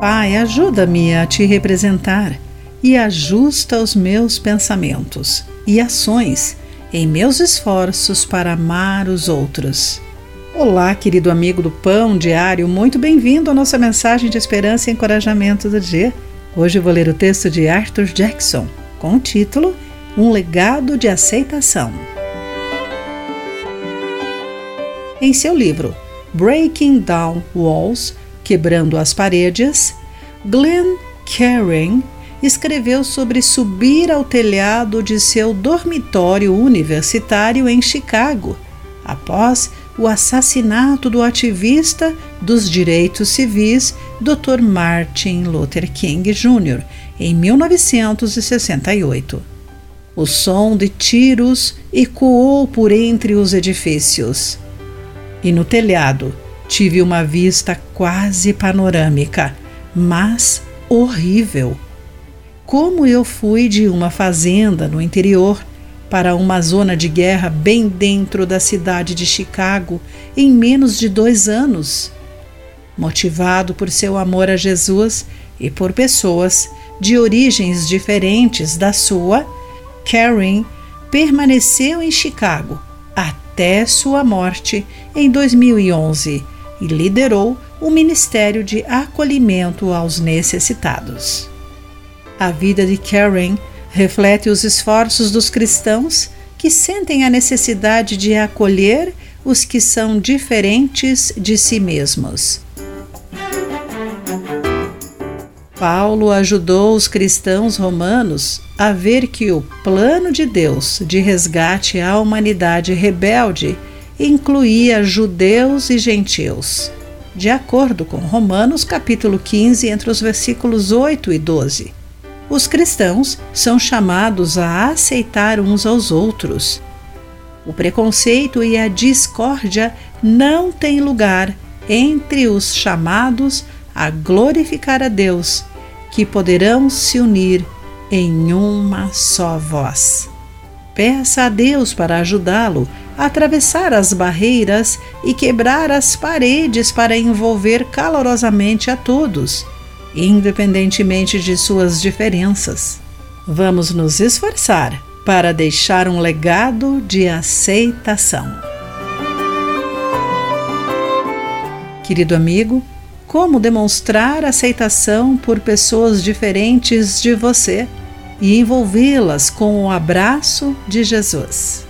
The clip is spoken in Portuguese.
Pai, ajuda-me a te representar e ajusta os meus pensamentos e ações em meus esforços para amar os outros. Olá, querido amigo do Pão Diário, muito bem-vindo à nossa mensagem de esperança e encorajamento do dia. Hoje vou ler o texto de Arthur Jackson com o título Um legado de aceitação. Em seu livro Breaking Down Walls Quebrando as Paredes, Glenn Caring escreveu sobre subir ao telhado de seu dormitório universitário em Chicago, após o assassinato do ativista dos direitos civis Dr. Martin Luther King Jr., em 1968. O som de tiros ecoou por entre os edifícios. E no telhado, Tive uma vista quase panorâmica, mas horrível. Como eu fui de uma fazenda no interior para uma zona de guerra bem dentro da cidade de Chicago em menos de dois anos. Motivado por seu amor a Jesus e por pessoas de origens diferentes da sua, Karen permaneceu em Chicago até sua morte em 2011 e liderou o Ministério de Acolhimento aos Necessitados. A vida de Karen reflete os esforços dos cristãos que sentem a necessidade de acolher os que são diferentes de si mesmos. Paulo ajudou os cristãos romanos a ver que o plano de Deus de resgate à humanidade rebelde incluía judeus e gentios, de acordo com Romanos capítulo 15, entre os versículos 8 e 12. Os cristãos são chamados a aceitar uns aos outros. O preconceito e a discórdia não têm lugar entre os chamados a glorificar a Deus, que poderão se unir em uma só voz. Peça a Deus para ajudá-lo atravessar as barreiras e quebrar as paredes para envolver calorosamente a todos, independentemente de suas diferenças. Vamos nos esforçar para deixar um legado de aceitação. Querido amigo, como demonstrar aceitação por pessoas diferentes de você? e envolvê-las com o abraço de Jesus.